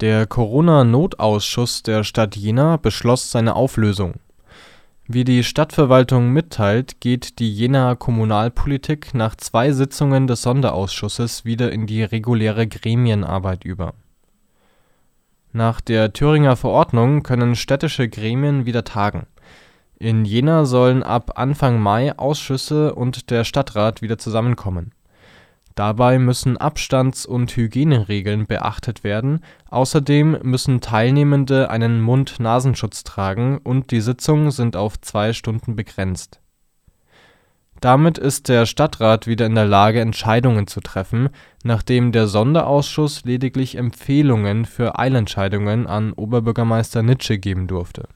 Der Corona-Notausschuss der Stadt Jena beschloss seine Auflösung. Wie die Stadtverwaltung mitteilt, geht die Jenaer Kommunalpolitik nach zwei Sitzungen des Sonderausschusses wieder in die reguläre Gremienarbeit über. Nach der Thüringer Verordnung können städtische Gremien wieder tagen. In Jena sollen ab Anfang Mai Ausschüsse und der Stadtrat wieder zusammenkommen. Dabei müssen Abstands - und Hygieneregeln beachtet werden, außerdem müssen Teilnehmende einen Mund-Nasenschutz tragen und die Sitzungen sind auf zwei Stunden begrenzt. Damit ist der Stadtrat wieder in der Lage, Entscheidungen zu treffen, nachdem der Sonderausschuss lediglich Empfehlungen für Eilentscheidungen an Oberbürgermeister Nitsche geben durfte